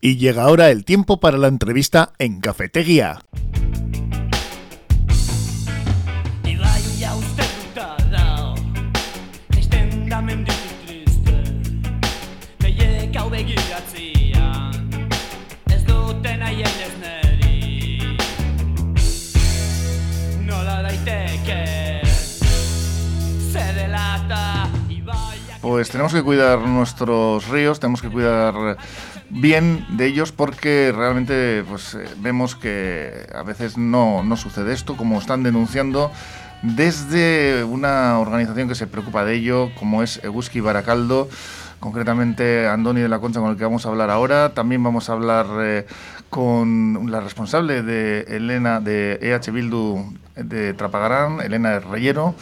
Y llega ahora el tiempo para la entrevista en Cafetería. Pues tenemos que cuidar nuestros ríos, tenemos que cuidar bien de ellos porque realmente pues, eh, vemos que a veces no, no sucede esto, como están denunciando desde una organización que se preocupa de ello, como es Eguski Baracaldo, concretamente Andoni de la Concha, con el que vamos a hablar ahora. También vamos a hablar eh, con la responsable de Elena de EH Bildu de Trapagarán, Elena Reyero,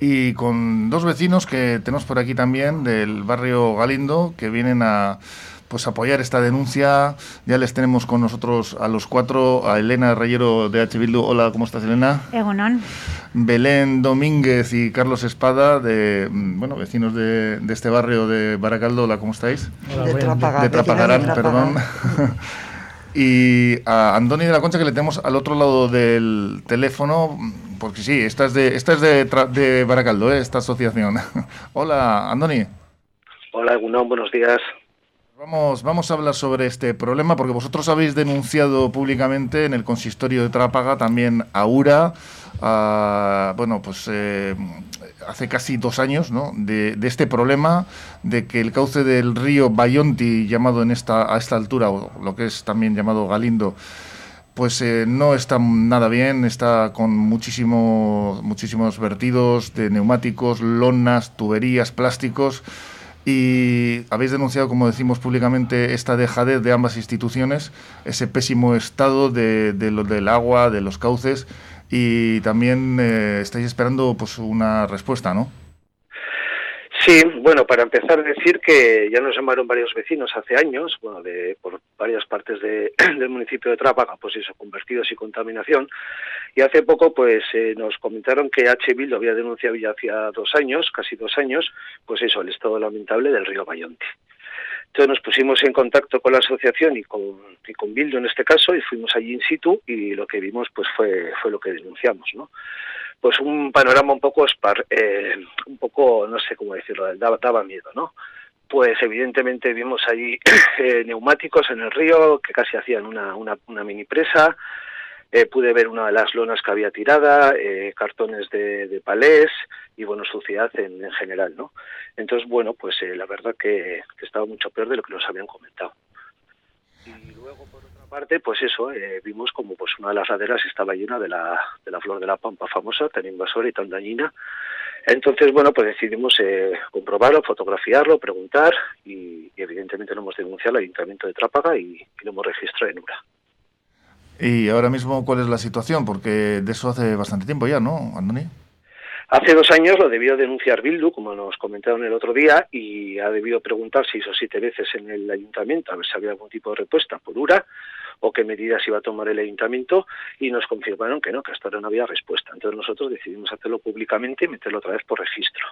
y con dos vecinos que tenemos por aquí también del barrio Galindo que vienen a pues apoyar esta denuncia. Ya les tenemos con nosotros a los cuatro, a Elena Reyero de H. Bildu. Hola, ¿cómo estás, Elena? Egunon. Belén Domínguez y Carlos Espada, de mm, bueno vecinos de, este barrio de Baracaldo. Hola, ¿cómo estáis? de, de Trapagarán, perdón. y a Andoni de la Concha, que le tenemos al otro lado del teléfono, porque sí, esta es de, esta es de, de Baracaldo, ¿eh? esta asociación. Hola, Andoni. Hola, Egunon, buenos días. Vamos, vamos a hablar sobre este problema porque vosotros habéis denunciado públicamente en el consistorio de Trápaga también a URA, bueno, pues eh, hace casi dos años, ¿no? De, este problema de que el cauce del río Bayonti, llamado en esta, a esta altura, o lo que es también llamado Galindo, pues eh, no está nada bien, está con muchísimo, muchísimos vertidos de neumáticos, lonas, tuberías, plásticos y habéis denunciado, como decimos públicamente, esta dejadez de ambas instituciones, ese pésimo estado de, de lo, del agua, de los cauces, y también eh, estáis esperando pues una respuesta, ¿no? Sí, bueno, para empezar decir que ya nos llamaron varios vecinos hace años, bueno, de, por varias partes de, del municipio de Trápaga, pues eso, convertidos y contaminación, y hace poco pues eh, nos comentaron que H. lo había denunciado ya hacía dos años, casi dos años, pues eso, el estado lamentable del río Bayonte. Entonces nos pusimos en contacto con la asociación y con, y con Bildo en este caso y fuimos allí in situ y lo que vimos pues fue, fue lo que denunciamos, ¿no? Pues un panorama un poco eh, un poco no sé cómo decirlo daba, daba miedo no pues evidentemente vimos allí eh, neumáticos en el río que casi hacían una, una, una mini presa. Eh, pude ver una de las lonas que había tirada eh, cartones de, de, palés y bueno suciedad en, en general no entonces bueno pues eh, la verdad que, estaba mucho peor de lo que nos habían comentado. Y luego por parte, pues eso, eh, vimos como pues una de las laderas estaba llena de la, de la flor de la pampa famosa, tan invasora y tan dañina. Entonces, bueno, pues decidimos eh, comprobarlo, fotografiarlo, preguntar y, evidentemente lo hemos denunciado al Ayuntamiento de Trápaga y, y lo hemos registrado en URA. ¿Y ahora mismo cuál es la situación? Porque de eso hace bastante tiempo ya, ¿no, Andoni? Hace dos años lo debió denunciar Bildu, como nos comentaron el otro día, y ha debido preguntar seis o siete veces en el ayuntamiento a ver si había algún tipo de respuesta por URA o qué medidas iba a tomar el ayuntamiento y nos confirmaron que no, que hasta ahora no había respuesta. Entonces nosotros decidimos hacerlo públicamente y meterlo otra vez por registro.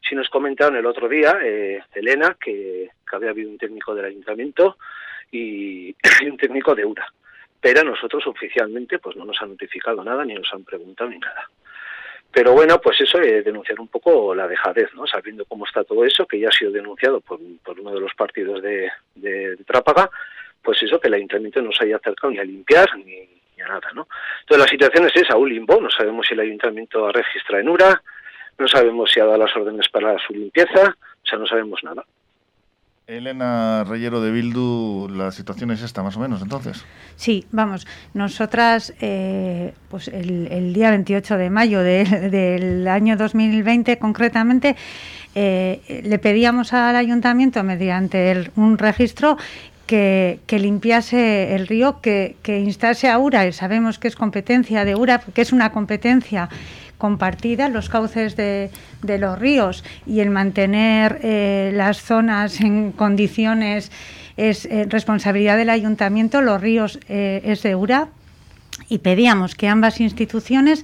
Sí nos comentaron el otro día, eh, Elena, que, había habido un técnico del ayuntamiento y, y un técnico de URA. Pero a nosotros oficialmente pues no nos han notificado nada, ni nos han preguntado ni nada. Pero bueno, pues eso, denunciar un poco la dejadez, ¿no? Sabiendo cómo está todo eso, que ya ha sido denunciado por, por uno de los partidos de Trápaga, pues eso, que el ayuntamiento no se haya acercado ni a limpiar ni, ni, a nada, ¿no? Entonces la situación es esa, un limbo, no sabemos si el ayuntamiento registra en URA, no sabemos si ha dado las órdenes para su limpieza, o sea, no sabemos nada. Elena Reyero de Bildu, la situación es esta más o menos entonces. Sí, vamos, nosotras eh, pues el, el, día 28 de mayo de, del año 2020 concretamente eh, le pedíamos al ayuntamiento mediante el, un registro que, que, limpiase el río, que, que instase a URA, y sabemos que es competencia de URA, que es una competencia compartida, los cauces de, los ríos y el mantener eh, las zonas en condiciones es eh, responsabilidad del ayuntamiento, los ríos eh, es de URA y pedíamos que ambas instituciones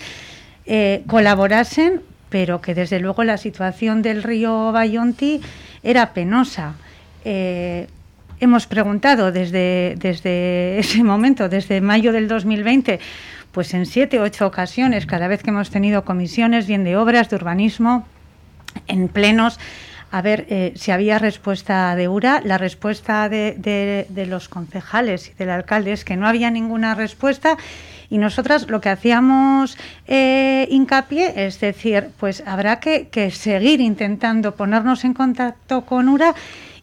colaborasen, pero que desde luego la situación del río Bayonti era penosa. Hemos preguntado desde, desde ese momento, desde mayo del 2020, pues en siete o ocho ocasiones, cada vez que hemos tenido comisiones, bien de obras, de urbanismo, en plenos, a ver eh, si había respuesta de URA. La respuesta de, los concejales y del alcalde es que no había ninguna respuesta y nosotras lo que hacíamos eh, hincapié es decir, pues habrá que, seguir intentando ponernos en contacto con URA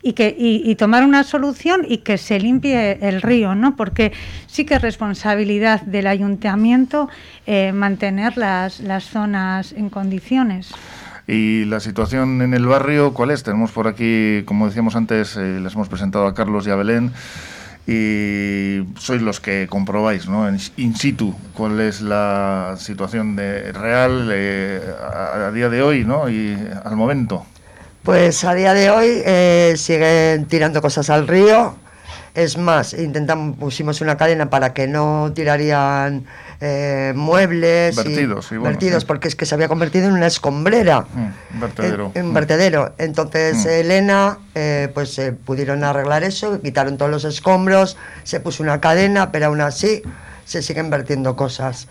y, que, y, tomar una solución y que se limpie el río, ¿no? Porque sí que es responsabilidad del ayuntamiento eh, mantener las, las zonas en condiciones. ¿Y la situación en el barrio cuál es? Tenemos por aquí, como decíamos antes, eh, les hemos presentado a Carlos y a Belén y sois los que comprobáis ¿no? in situ cuál es la situación de, real eh, a, a, día de hoy ¿no? y al momento. Pues a día de hoy eh, siguen tirando cosas al río. Es más, intentamos, pusimos una cadena para que no tirarían eh, muebles vertidos, y, vertidos porque es que se había convertido en una escombrera, mm, vertedero. En, un vertedero. Entonces mm. Elena, eh, pues pudieron arreglar eso, quitaron todos los escombros, se puso una cadena, pero aún así se siguen vertiendo cosas.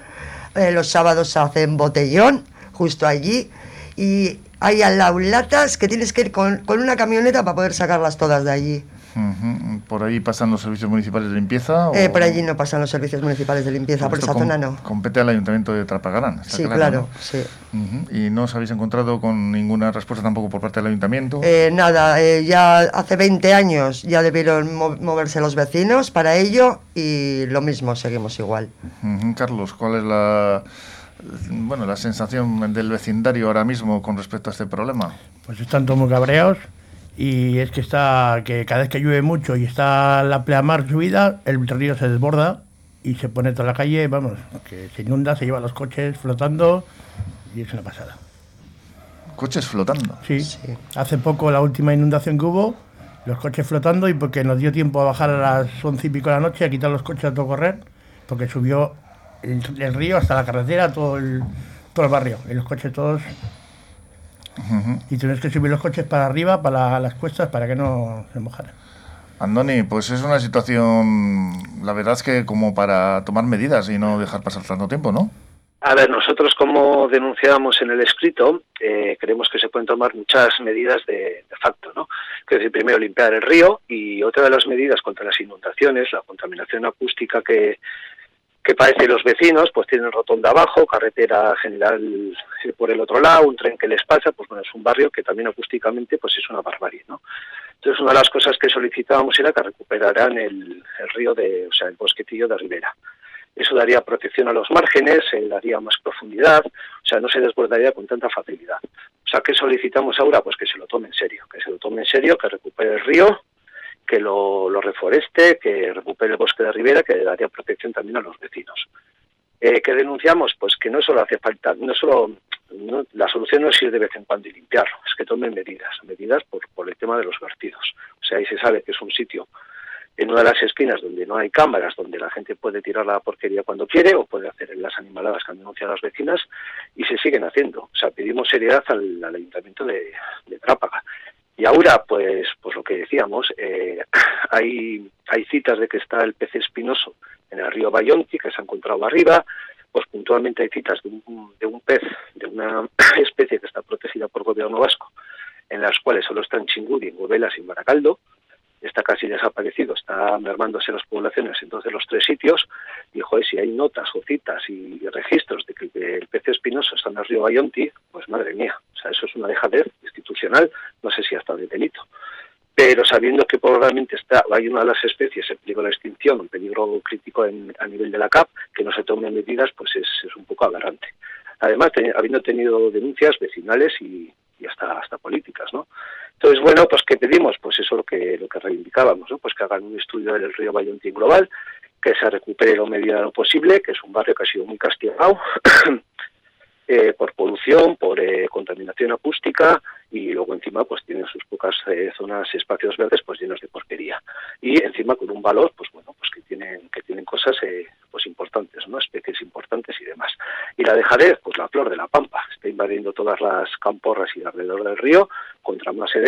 los sábados se hacen botellón justo allí y hay al lado latas que tienes que ir con, con una camioneta para poder sacarlas todas de allí. ¿Por ahí pasan los servicios municipales de limpieza? Eh, por allí no pasan los servicios municipales de limpieza, por esa zona no. Compete al Ayuntamiento de Trapagarán. Sí, claro, sí. ¿Y no os habéis encontrado con ninguna respuesta tampoco por parte del Ayuntamiento? Eh, nada, eh, ya hace 20 años ya debieron moverse los vecinos para ello y lo mismo, seguimos igual. Carlos, ¿cuál es la bueno, la sensación del vecindario ahora mismo con respecto a este problema? Pues están todos muy cabreados y es que está que cada vez que llueve mucho y está la pleamar subida, el río se desborda y se pone toda la calle, vamos, que se inunda, se lleva los coches flotando y es una pasada. ¿Coches flotando? Sí. Hace poco la última inundación que hubo, los coches flotando y porque nos dio tiempo a bajar a las once y pico de la noche a quitar los coches a todo correr, porque subió el, río hasta la carretera, todo el, todo el barrio, y los coches todos. Y tienes que subir los coches para arriba, para las cuestas, para que no se mojaran. Andoni, pues es una situación, la verdad es que como para tomar medidas y no dejar pasar tanto tiempo, ¿no? A ver, nosotros como denunciábamos en el escrito, eh, creemos que se pueden tomar muchas medidas de, de facto, ¿no? Que decir, primero limpiar el río y otra de las medidas contra las inundaciones, la contaminación acústica que, que parece los vecinos, pues tienen rotonda abajo, carretera general por el otro lado, un tren que les pasa, pues bueno, es un barrio que también acústicamente pues es una barbarie, ¿no? Entonces una de las cosas que solicitábamos era que recuperaran el, río de, o sea, el bosquetillo de Ribera. Eso daría protección a los márgenes, se daría más profundidad, o sea, no se desbordaría con tanta facilidad. O sea, ¿qué solicitamos ahora? Pues que se lo tome en serio, que se lo tome en serio, que recupere el río, que lo, reforeste, que recupere el bosque de ribera, que daría protección también a los vecinos. Eh, ¿Qué denunciamos? Pues que no solo hace falta, no solo la solución no es ir de vez en cuando y limpiarlo, es que tomen medidas, medidas por, por el tema de los vertidos. O sea, ahí se sabe que es un sitio en una de las esquinas donde no hay cámaras, donde la gente puede tirar la porquería cuando quiere o puede hacer las animaladas que han denunciado las vecinas y se siguen haciendo. O sea, pedimos seriedad al, ayuntamiento de Trápaga. Y ahora, pues, pues lo que decíamos, eh, hay, hay citas de que está el pez espinoso en el río Bayonti, que se ha encontrado arriba, pues puntualmente hay citas de un, de un pez, de una especie que está protegida por gobierno vasco, en las cuales solo están Chingudi, Gobelas y Maracaldo, está casi desaparecido, está mermándose las poblaciones entonces los tres sitios, joder, si hay notas o citas y registros de que el pez espinoso está en el río Bayonti, pues madre mía, o sea, eso es una dejadez institucional, no sé si hasta de delito. Pero sabiendo que probablemente está, hay una de las especies en peligro de extinción, un peligro crítico a nivel de la CAP, que no se tomen medidas, pues es, es un poco aberrante. Además, habiendo tenido denuncias vecinales y, hasta, hasta políticas, ¿no? Entonces, bueno, pues ¿qué pedimos? Pues eso es lo que, lo que reivindicábamos, ¿no? Pues que hagan un estudio del río Bayontín global, que se recupere lo medida lo posible, que es un barrio que ha sido muy castigado eh, por polución, por eh, contaminación acústica y luego encima pues tiene sus pocas eh, zonas, espacios verdes pues llenos de porquería y encima con un valor pues bueno pues que tienen que tienen cosas pues importantes, ¿no? Especies importantes y demás. Y la dejadez, pues la flor de la pampa, está invadiendo todas las camporras y alrededor del río, contra más se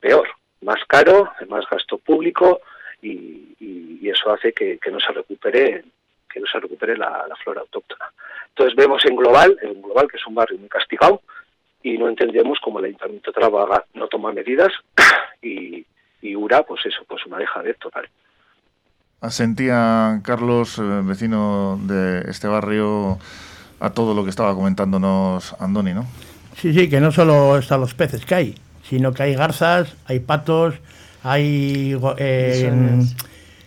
peor, más caro, más gasto público y, eso hace que, no se recupere que no se recupere la, flora autóctona. Entonces vemos en global, en global que es un barrio muy castigado y no entendemos cómo el Ayuntamiento trabaja, no toma medidas y, y URA, pues eso, pues una deja de total. Asentía Carlos, eh, vecino de este barrio, a todo lo que estaba comentándonos Andoni, ¿no? Sí, sí, que no solo están los peces que hay, sino que hay garzas, hay patos, hay... Eh,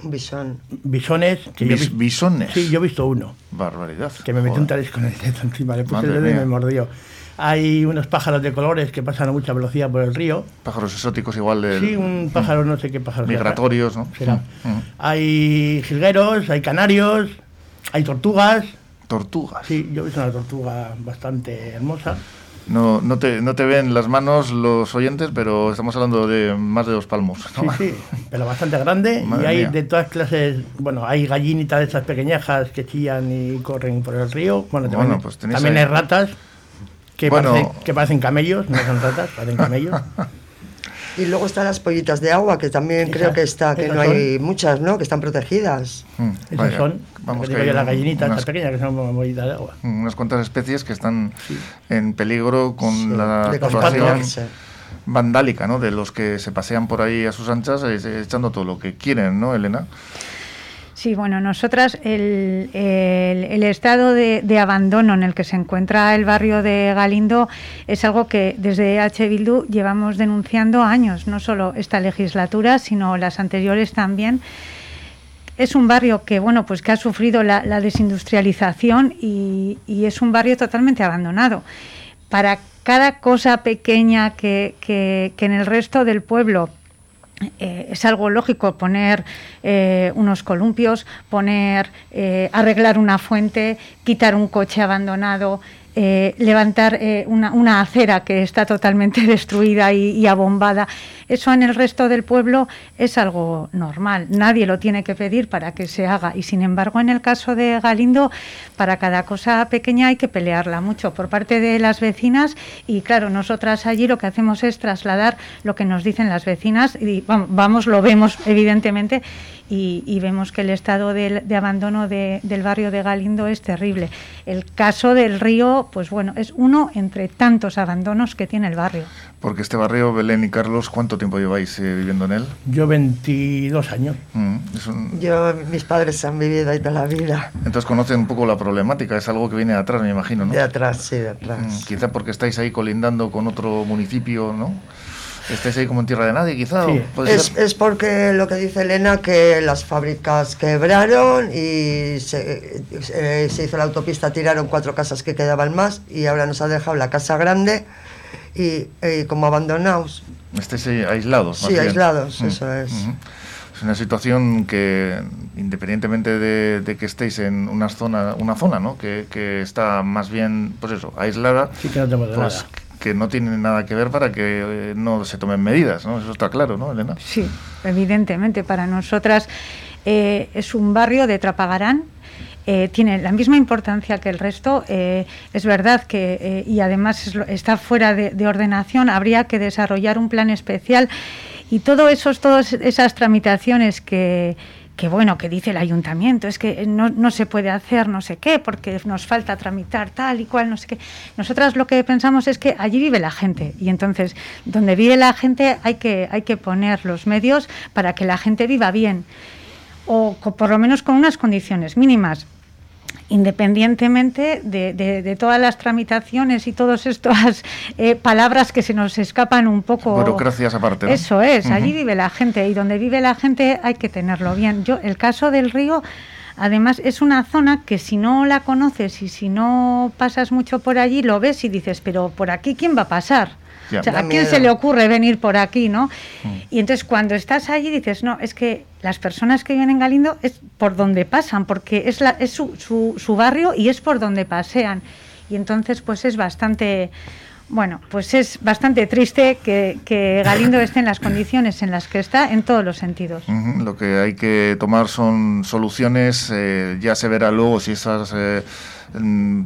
Bisón. Bisones. Que bisones. Sí, yo he visto uno. Barbaridad. Que me metió un tarisco con el dedo encima, le puse el dedo y me mordió. Hay unos pájaros de colores que pasan a mucha velocidad por el río. Pájaros exóticos igual de... Sí, un pájaro, no sé qué pájaro. Migratorios, ¿no? Será. Mm, mm. Hay jilgueros, hay canarios, hay tortugas. Tortugas. Sí, yo he visto una tortuga bastante hermosa. No, no, te, no te ven las manos los oyentes, pero estamos hablando de más de dos palmos. Sí, sí, pero bastante grande. y hay de todas clases, bueno, hay gallinitas de esas pequeñajas que chillan y corren por el río. Bueno, también, pues también hay ratas que, parecen, que parecen camellos, no son ratas, parecen camellos. Y luego están las pollitas de agua, que también creo que está, que no hay muchas, ¿no? Que están protegidas. Mm, esas son, vamos que las gallinitas unas, pequeñas que son pollitas de agua. Mm, unas cuantas especies que están en peligro con la situación vandálica, ¿no? De los que se pasean por ahí a sus anchas eh, echando todo lo que quieren, ¿no, Elena? Sí, bueno, nosotras el, el, estado de, abandono en el que se encuentra el barrio de Galindo es algo que desde H. Bildu llevamos denunciando años, no solo esta legislatura, sino las anteriores también. Es un barrio que bueno, pues que ha sufrido la, desindustrialización y, es un barrio totalmente abandonado. Para cada cosa pequeña que, que en el resto del pueblo eh, es algo lógico poner eh, unos columpios, poner, eh, arreglar una fuente, quitar un coche abandonado, eh, levantar eh, una, acera que está totalmente destruida y, abombada. Eso en el resto del pueblo es algo normal. Nadie lo tiene que pedir para que se haga. Y sin embargo, en el caso de Galindo, para cada cosa pequeña hay que pelearla mucho por parte de las vecinas. Y claro, nosotras allí lo que hacemos es trasladar lo que nos dicen las vecinas. Y vamos, lo vemos evidentemente. Y, vemos que el estado de, abandono del barrio de Galindo es terrible. El caso del río pues bueno, es uno entre tantos abandonos que tiene el barrio. Porque este barrio, Belén y Carlos, ¿cuánto tiempo lleváis eh, viviendo en él? Yo 22 años. Mm, Yo, mis padres han vivido ahí toda la vida. Entonces conocen un poco la problemática, es algo que viene de atrás, me imagino, ¿no? De atrás, sí, de atrás. Mm, quizá porque estáis ahí colindando con otro municipio, ¿no? Estáis ahí como en tierra de nadie, quizá. Es, es, porque lo que dice Elena, que las fábricas quebraron y se, eh, se, hizo la autopista, tiraron cuatro casas que quedaban más y ahora nos ha dejado la casa grande y, como abandonados. Estáis aislados. Sí, aislados, mm, eso es. Es una situación que, independientemente de, que estéis en una zona, una zona ¿no? que, que está más bien, pues eso, aislada, sí, que no pues, que no tiene nada que ver para que eh, no se tomen medidas, ¿no? Eso está claro, ¿no, Elena? Sí, evidentemente. Para nosotras eh, es un barrio de Trapagarán, eh, tiene la misma importancia que el resto. es verdad que, y además está fuera de, de, ordenación, habría que desarrollar un plan especial y todo esos, todas esas tramitaciones que, que bueno, que dice el ayuntamiento, es que no, no, se puede hacer no sé qué, porque nos falta tramitar tal y cual, no sé qué. Nosotras lo que pensamos es que allí vive la gente y entonces donde vive la gente hay que, hay que poner los medios para que la gente viva bien o por lo menos con unas condiciones mínimas independientemente de, todas las tramitaciones y todas estas eh, palabras que se nos escapan un poco. Burocracias aparte. Eso es, allí vive la gente y donde vive la gente hay que tenerlo bien. Yo, el caso del río, además, es una zona que si no la conoces y si no pasas mucho por allí, lo ves y dices, pero por aquí, ¿quién va a pasar? ¿A quién se le ocurre venir por aquí, no? Mm. Y entonces cuando estás allí dices, no, es que las personas que viven en Galindo es por donde pasan, porque es, la, es su, su, barrio y es por donde pasean. Y entonces pues es bastante... Bueno, pues es bastante triste que, Galindo esté en las condiciones en las que está en todos los sentidos. Lo que hay que tomar son soluciones, eh, ya se verá luego si esas... Eh,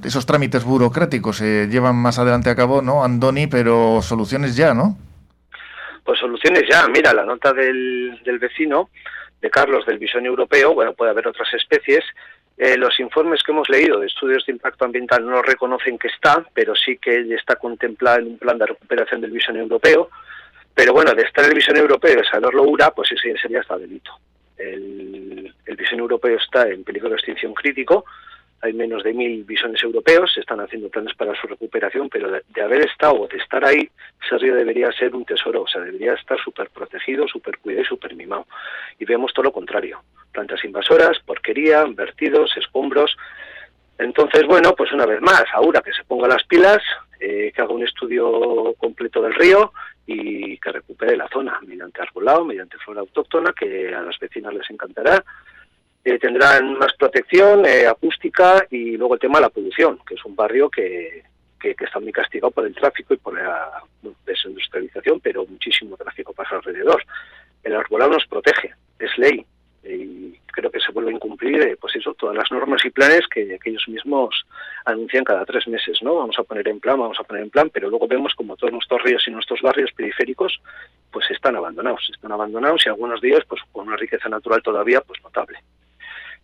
esos trámites burocráticos se llevan más adelante a cabo, ¿no, Andoni? Pero soluciones ya, ¿no? Pues soluciones ya. Mira, la nota del, del vecino de Carlos del bisoño europeo, bueno, puede haber otras especies. Eh, los informes que hemos leído de estudios de impacto ambiental no reconocen que está, pero sí que está contemplada en un plan de recuperación del bisoño europeo. Pero bueno, de estar en el bisoño europeo y saberlo URA, pues ese sería hasta delito. El, el europeo está en peligro de extinción crítico, hay menos de mil bisones europeos, se están haciendo planes para su recuperación, pero de, haber estado o de estar ahí, ese río debería ser un tesoro, o sea, debería estar súper protegido, súper cuidado y súper mimado. Y vemos todo lo contrario, plantas invasoras, porquería, vertidos, escombros. Entonces, bueno, pues una vez más, ahora que se ponga las pilas, eh, que haga un estudio completo del río y que recupere la zona mediante arbolado, mediante flora autóctona, que a las vecinas les encantará eh, tendrán más protección eh, acústica y luego el tema de la polución, que es un barrio que, que, está muy castigado por el tráfico y por la desindustrialización, pero muchísimo tráfico pasa alrededor. El arbolado nos protege, es ley, y creo que se vuelve a incumplir eh, pues eso, todas las normas y planes que, que, ellos mismos anuncian cada tres meses, ¿no? Vamos a poner en plan, vamos a poner en plan, pero luego vemos como todos nuestros ríos y nuestros barrios periféricos pues están abandonados, están abandonados y algunos días pues con una riqueza natural todavía pues notable.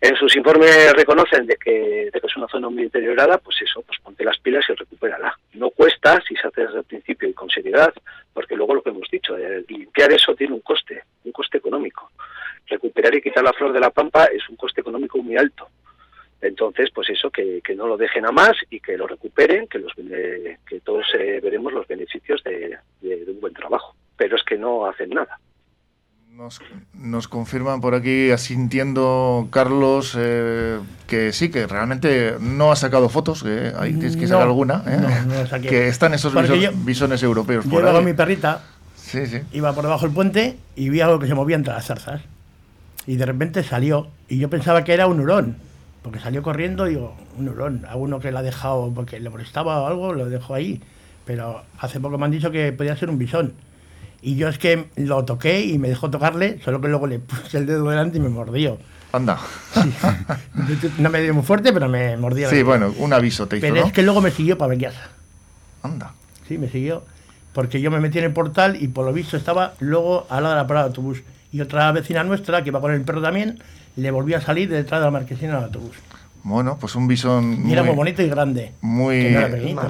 En sus informes reconocen de que, de es una zona muy deteriorada, pues eso, pues ponte las pilas y recupérala. No cuesta si se hace desde el principio y con seriedad, porque luego lo que hemos dicho, eh, limpiar eso tiene un coste. La flor de la pampa es un coste económico muy alto. Entonces, pues eso, que, que no lo dejen a más y que lo recuperen, que, los, que todos eh, veremos los beneficios de un buen trabajo. Pero es que no hacen nada. Nos, nos, confirman por aquí, asintiendo Carlos, eh, que sí, que realmente no ha sacado fotos, que hay tienes que sacar alguna, ¿eh? que están esos bisones europeos. Yo iba con mi perrita, iba por debajo del puente y vi algo que se movía entre las zarzas. Y de repente salió, y yo pensaba que era un hurón, porque salió corriendo, y digo, un hurón, a uno que le ha dejado, porque le molestaba o algo, lo dejó ahí. Pero hace poco me han dicho que podía ser un bisón. Y yo es que lo toqué y me dejó tocarle, solo que luego le puse el dedo delante y me mordió. Anda. No me dio muy fuerte, pero me mordió. Sí, bueno, un aviso te hizo, Pero es que luego me siguió para ver Anda. Sí, me siguió. Porque yo me metí en el portal y por lo visto estaba luego al lado de la parada de autobús. Y otra vecina nuestra, que iba con el perro también, le volvió a salir detrás de la marquesina del autobús. Bueno, pues un bisón. Muy, era muy bonito y grande. Muy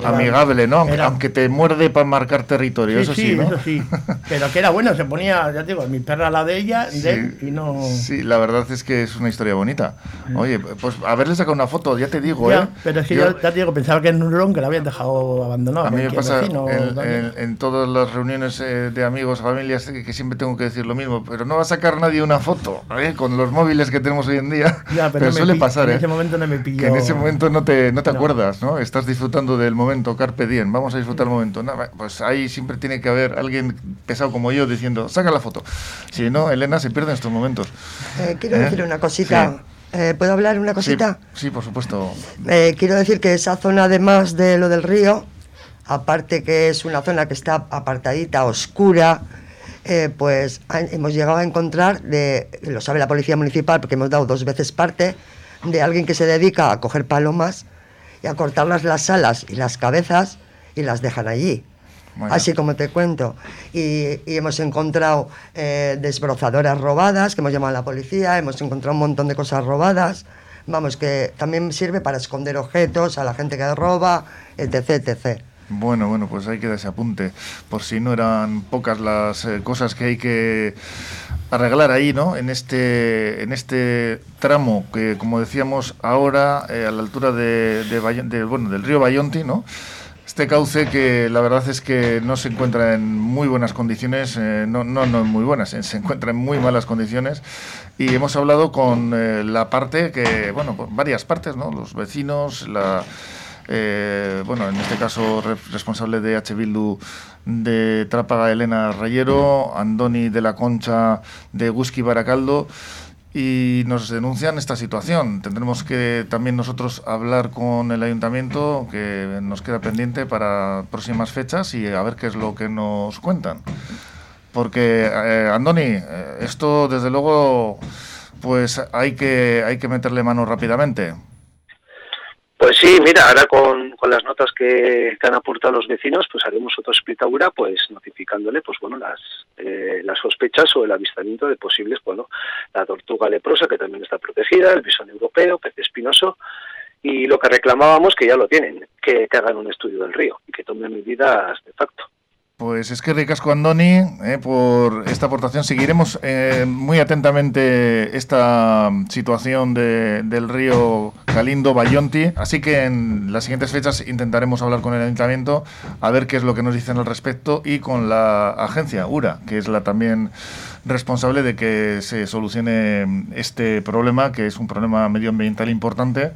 amigable, ¿no? Aunque te muerde para marcar territorio, eso sí. sí Eso sí. Pero que era bueno, se ponía, ya te digo, mi perra la de ella, de y no. Sí, la verdad es que es una historia bonita. Mm. Oye, pues haberle sacado una foto, ya te digo, ¿eh? Pero es que yo, ya te digo, pensaba que en un ron que lo habían dejado abandonado. A mí me pasa en, todas las reuniones eh, de amigos, familias, que siempre tengo que decir lo mismo, pero no va a sacar nadie una foto, ¿eh? Con los móviles que tenemos hoy en día. Ya, pero, suele pasar, ¿eh? En ese momento no que en ese momento no te, no te acuerdas, ¿no? Estás disfrutando del momento, carpe diem, vamos a disfrutar el momento. pues ahí siempre tiene que haber alguien pesado como yo diciendo, saca la foto. Si no, Elena se pierde en estos momentos. Eh, quiero ¿Eh? decir una cosita. Eh, ¿Puedo hablar una cosita? Sí, por supuesto. quiero decir que esa zona, además de lo del río, aparte que es una zona que está apartadita, oscura, pues hemos llegado a encontrar, de, lo sabe la Policía Municipal porque hemos dado dos veces parte, de alguien que se dedica a coger palomas y a cortarlas las alas y las cabezas y las dejan allí. Así como te cuento. Y, hemos encontrado eh, desbrozadoras robadas, que hemos llamado a la policía, hemos encontrado un montón de cosas robadas. Vamos, que también sirve para esconder objetos a la gente que roba, etc. etc. Bueno, bueno, pues hay que ese apunte, por si no eran pocas las eh, cosas que hay que arreglar ahí, ¿no? En este, en este tramo que, como decíamos ahora, eh, a la altura de, bueno, del río Bayonti, ¿no? Este cauce que la verdad es que no se encuentra en muy buenas condiciones, eh, no, no, no muy buenas, se encuentra en muy malas condiciones y hemos hablado con la parte que, bueno, varias partes, ¿no? Los vecinos, la eh, bueno, en este caso responsable de H. Bildu de Trápaga Elena Rayero, Andoni de la Concha de Guski Baracaldo y nos denuncian esta situación. Tendremos que también nosotros hablar con el ayuntamiento, que nos queda pendiente para próximas fechas y a ver qué es lo que nos cuentan. Porque, eh, Andoni, eh, esto desde luego, pues hay que, hay que meterle mano rápidamente. Pues Sí, mira, ahora con, con las notas que, han aportado los vecinos, pues haremos otra espitaura, pues notificándole, pues bueno, las, eh, las sospechas o el avistamiento de posibles, bueno, la tortuga leprosa, que también está protegida, el bisón europeo, pez espinoso, y lo que reclamábamos, que ya lo tienen, que, que hagan un estudio del río y que tomen medidas de facto. Pues es que ricasco Andoni eh, por esta aportación. Seguiremos eh, muy atentamente esta situación del río Calindo Bayonti. Así que en las siguientes fechas intentaremos hablar con el ayuntamiento a ver qué es lo que nos dicen al respecto y con la agencia URA, que es la también responsable de que se solucione este problema, que es un problema medioambiental importante.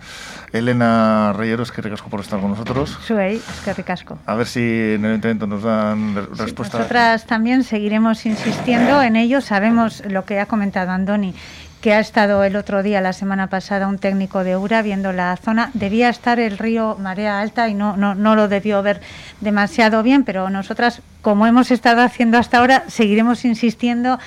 Elena Reyeros, que ricasco por estar con nosotros. Soy, es que ricasco. A ver si en el intento nos dan respuesta. nosotras también seguiremos insistiendo en ello. Sabemos lo que ha comentado Andoni, que ha estado el otro día, la semana pasada, un técnico de URA viendo la zona. Debía estar el río marea alta y no, no, no lo debió ver demasiado bien, pero nosotras, como hemos estado haciendo hasta ahora, seguiremos insistiendo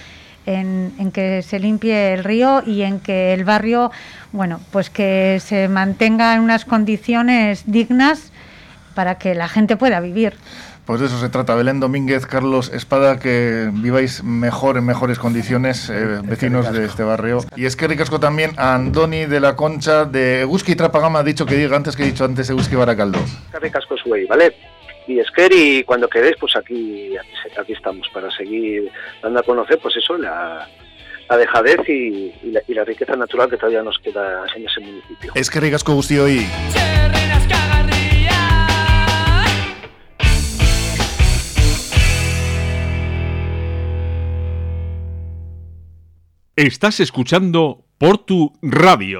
en, en, que se limpie el río y en que el barrio, bueno, pues que se mantenga en unas condiciones dignas para que la gente pueda vivir. Pues de eso se trata. Belén Domínguez, Carlos Espada, que viváis mejor, en mejores condiciones, eh, vecinos de este barrio. Y es que ricasco también a Andoni de la Concha de Eguski Trapagama, ha dicho que diga antes que he dicho antes Eguski Baracaldo. Que ricasco güey, ¿vale? Y Esquer, y cuando queréis, pues aquí, aquí, estamos para seguir dando a conocer, pues eso, la, la dejadez y, y, la, y, la, riqueza natural que todavía nos queda en ese municipio. Es que ricasco guzti hoy. Estás escuchando Portu Radio.